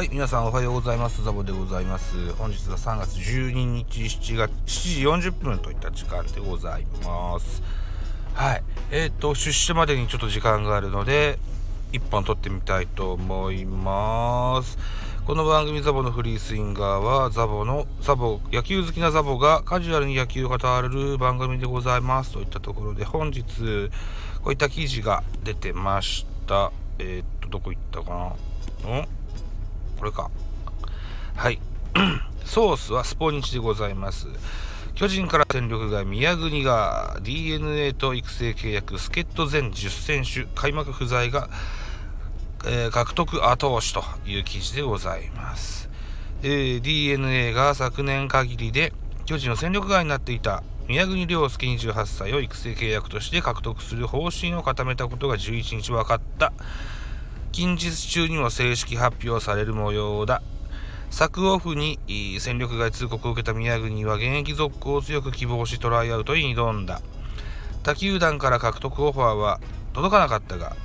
はい、皆さんおはようございます。ザボでございます。本日は3月12日7月7時40分といった時間でございます。はい、えっ、と、出社までにちょっと時間があるので、1本撮ってみたいと思います。この番組ザボのフリースインガーはザボのザボ野球好きなザボがカジュアルに野球を語る番組でございますといったところで本日こういった記事が出てましたえーっとどこ行ったかな？ん？これかはい ソースはスポニチでございます巨人から戦力外宮国が d n a と育成契約助っ人全10選手開幕不在がえー獲得後押しという記事でございます。えー DNA が昨年限りで巨人の戦力外になっていた宮國亮介28歳を育成契約として獲得する方針を固めたことが11日分かった。近日中にも正式発表される模様だ。昨オフに戦力外通告を受けた宮国は現役続行を強く希望しトライアウトに挑んだ。他球団から獲得オファーは届かなかったが、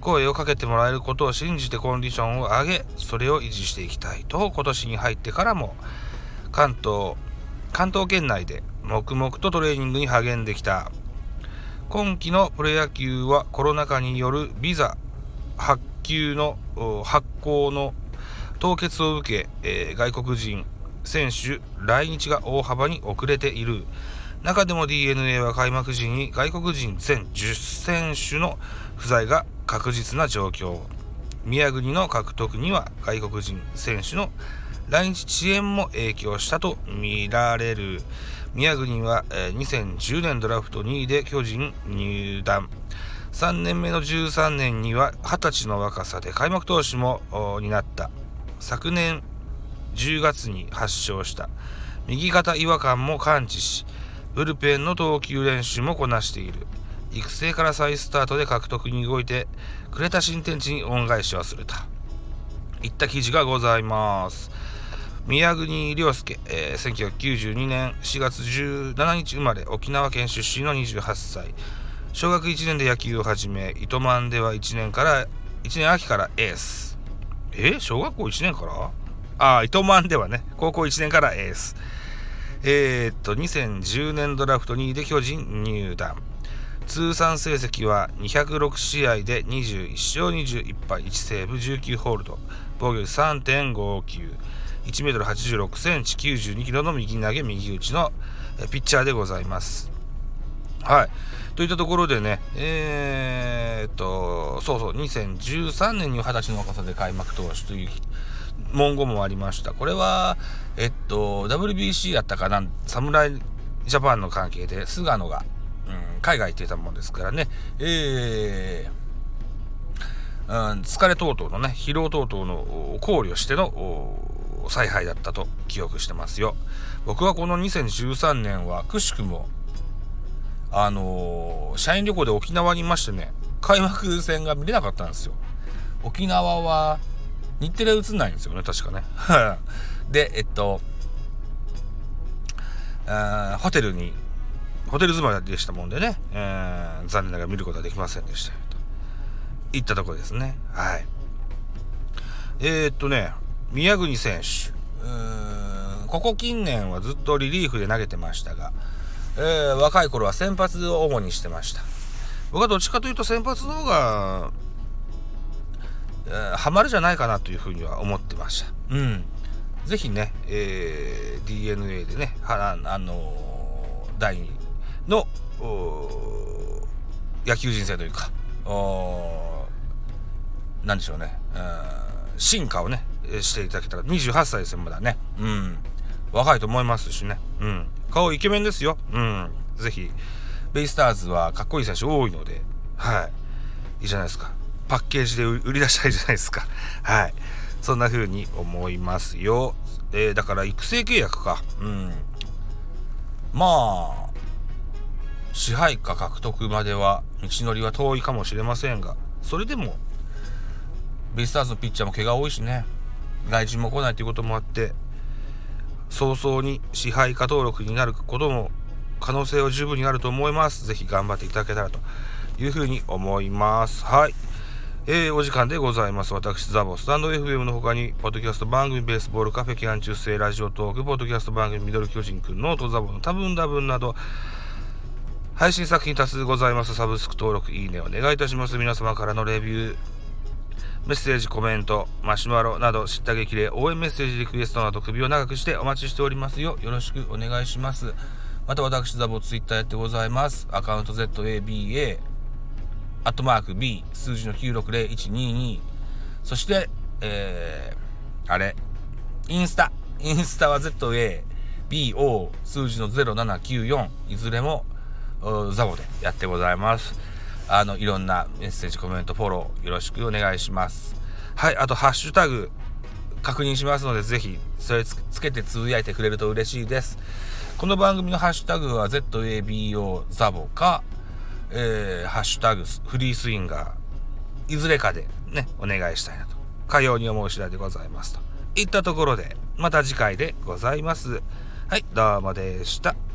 声をかけてもらえることを信じてコンディションを上げそれを維持していきたいと今年に入ってからも関東関東圏内で黙々とトレーニングに励んできた今季のプロ野球はコロナ禍によるビザ発給の発行の凍結を受け、えー外国人選手来日が大幅に遅れている。中でも d n a は開幕時に外国人全10選手の不在が確実な状況。宮国の獲得には外国人選手の来日遅延も影響したと見られる。宮国は、2010年ドラフト2位で巨人入団。3年目の13年には20歳の若さで開幕投手も担った。昨年10月に発症した。右肩違和感も感知しブルペンの投球練習もこなしている。育成から再スタートで獲得に動いてくれた新天地に恩返しをすると。いった記事がございます。宮国亮介、えー1992年4月17日生まれ沖縄県出身の28歳。小学1年で野球を始め糸満では1年から1年秋からエース。え小学校1年から？ああ糸満ではね高校1年からエース。えーっと2010年ドラフト2位で巨人入団。通算成績は206試合で21勝21敗1セーブ19ホールド。防御率3.59 1メートル86センチ92キロの右投げ右打ちのピッチャーでございます。はい。といったところでねえーっとそうそう2013年に20歳の若さで開幕投手という文言もありました。これはえっと WBC やったかな侍ジャパンの関係で菅野がうん、海外行ってたもんですからね、えーうん、疲れ等々のね、疲労等々の考慮しての采配だったと記憶してますよ。僕はこの2013年はくしくも、あのー社員旅行で沖縄にいましてね、開幕戦が見れなかったんですよ。沖縄は日テレ映んないんですよね、確かね。で、えっと、ホテルにホテル住まいでしたもんでね、えー残念ながら見ることはできませんでしたといったところですねはいえー、っとね宮國選手ここ近年はずっとリリーフで投げてましたが、えー若い頃は先発を主にしてました。僕はどっちかというと先発の方が、えーハマるじゃないかなというふうには思ってました。うん。ぜひね、えー DNA でねはあのー第2の野球人生というかおーなんでしょうね。うん進化をねえーしていただけたら28歳ですよまだね。うん。若いと思いますしね。うん顔イケメンですよ。うん。ぜひ。ベイスターズはかっこいい選手多いので。はい。いいじゃないですか。パッケージで売り出したいじゃないですか。はい。そんな風に思いますよ。えーだから育成契約か。うん。まあ支配下獲得までは道のりは遠いかもしれませんがそれでもベイスターズのピッチャーも怪我多いしね。外人も来ないということもあって早々に支配下登録になることも可能性は十分にあると思いますぜひ頑張っていただけたらというふうに思いますはいえー、お時間でございます。私、ザボ、スタンド FM の他に、ポッドキャスト番組、ベースボールカフェ、期間中世、ラジオトーク、ポッドキャスト番組、ミドル巨人くん、ノートザボの多分多分など、配信作品多数ございます。サブスク登録、いいねお願いいたします。皆様からのレビュー、メッセージ、コメント、マシュマロなど、知った激励、応援メッセージ、リクエストなど、首を長くしてお待ちしておりますよ。よろしくお願いします。また私、ザボ、ツイッターやってございます。アカウント ZABA、アットマーク B、数字の960122。そして、えー、あれ、インスタ。インスタは ZA、BO、数字の0794。いずれも、ザボでやってございます。あの、いろんなメッセージ、コメント、フォローよろしくお願いします。はい、あと、ハッシュタグ、確認しますので、ぜひ、それつけてつぶやいてくれると嬉しいです。この番組のハッシュタグは ZABO ザボか、えー、ハッシュタグフリースインガー、いずれかでね、お願いしたいなと。かように思う次第でございますと。いったところで、また次回でございます。はい、どうもでした。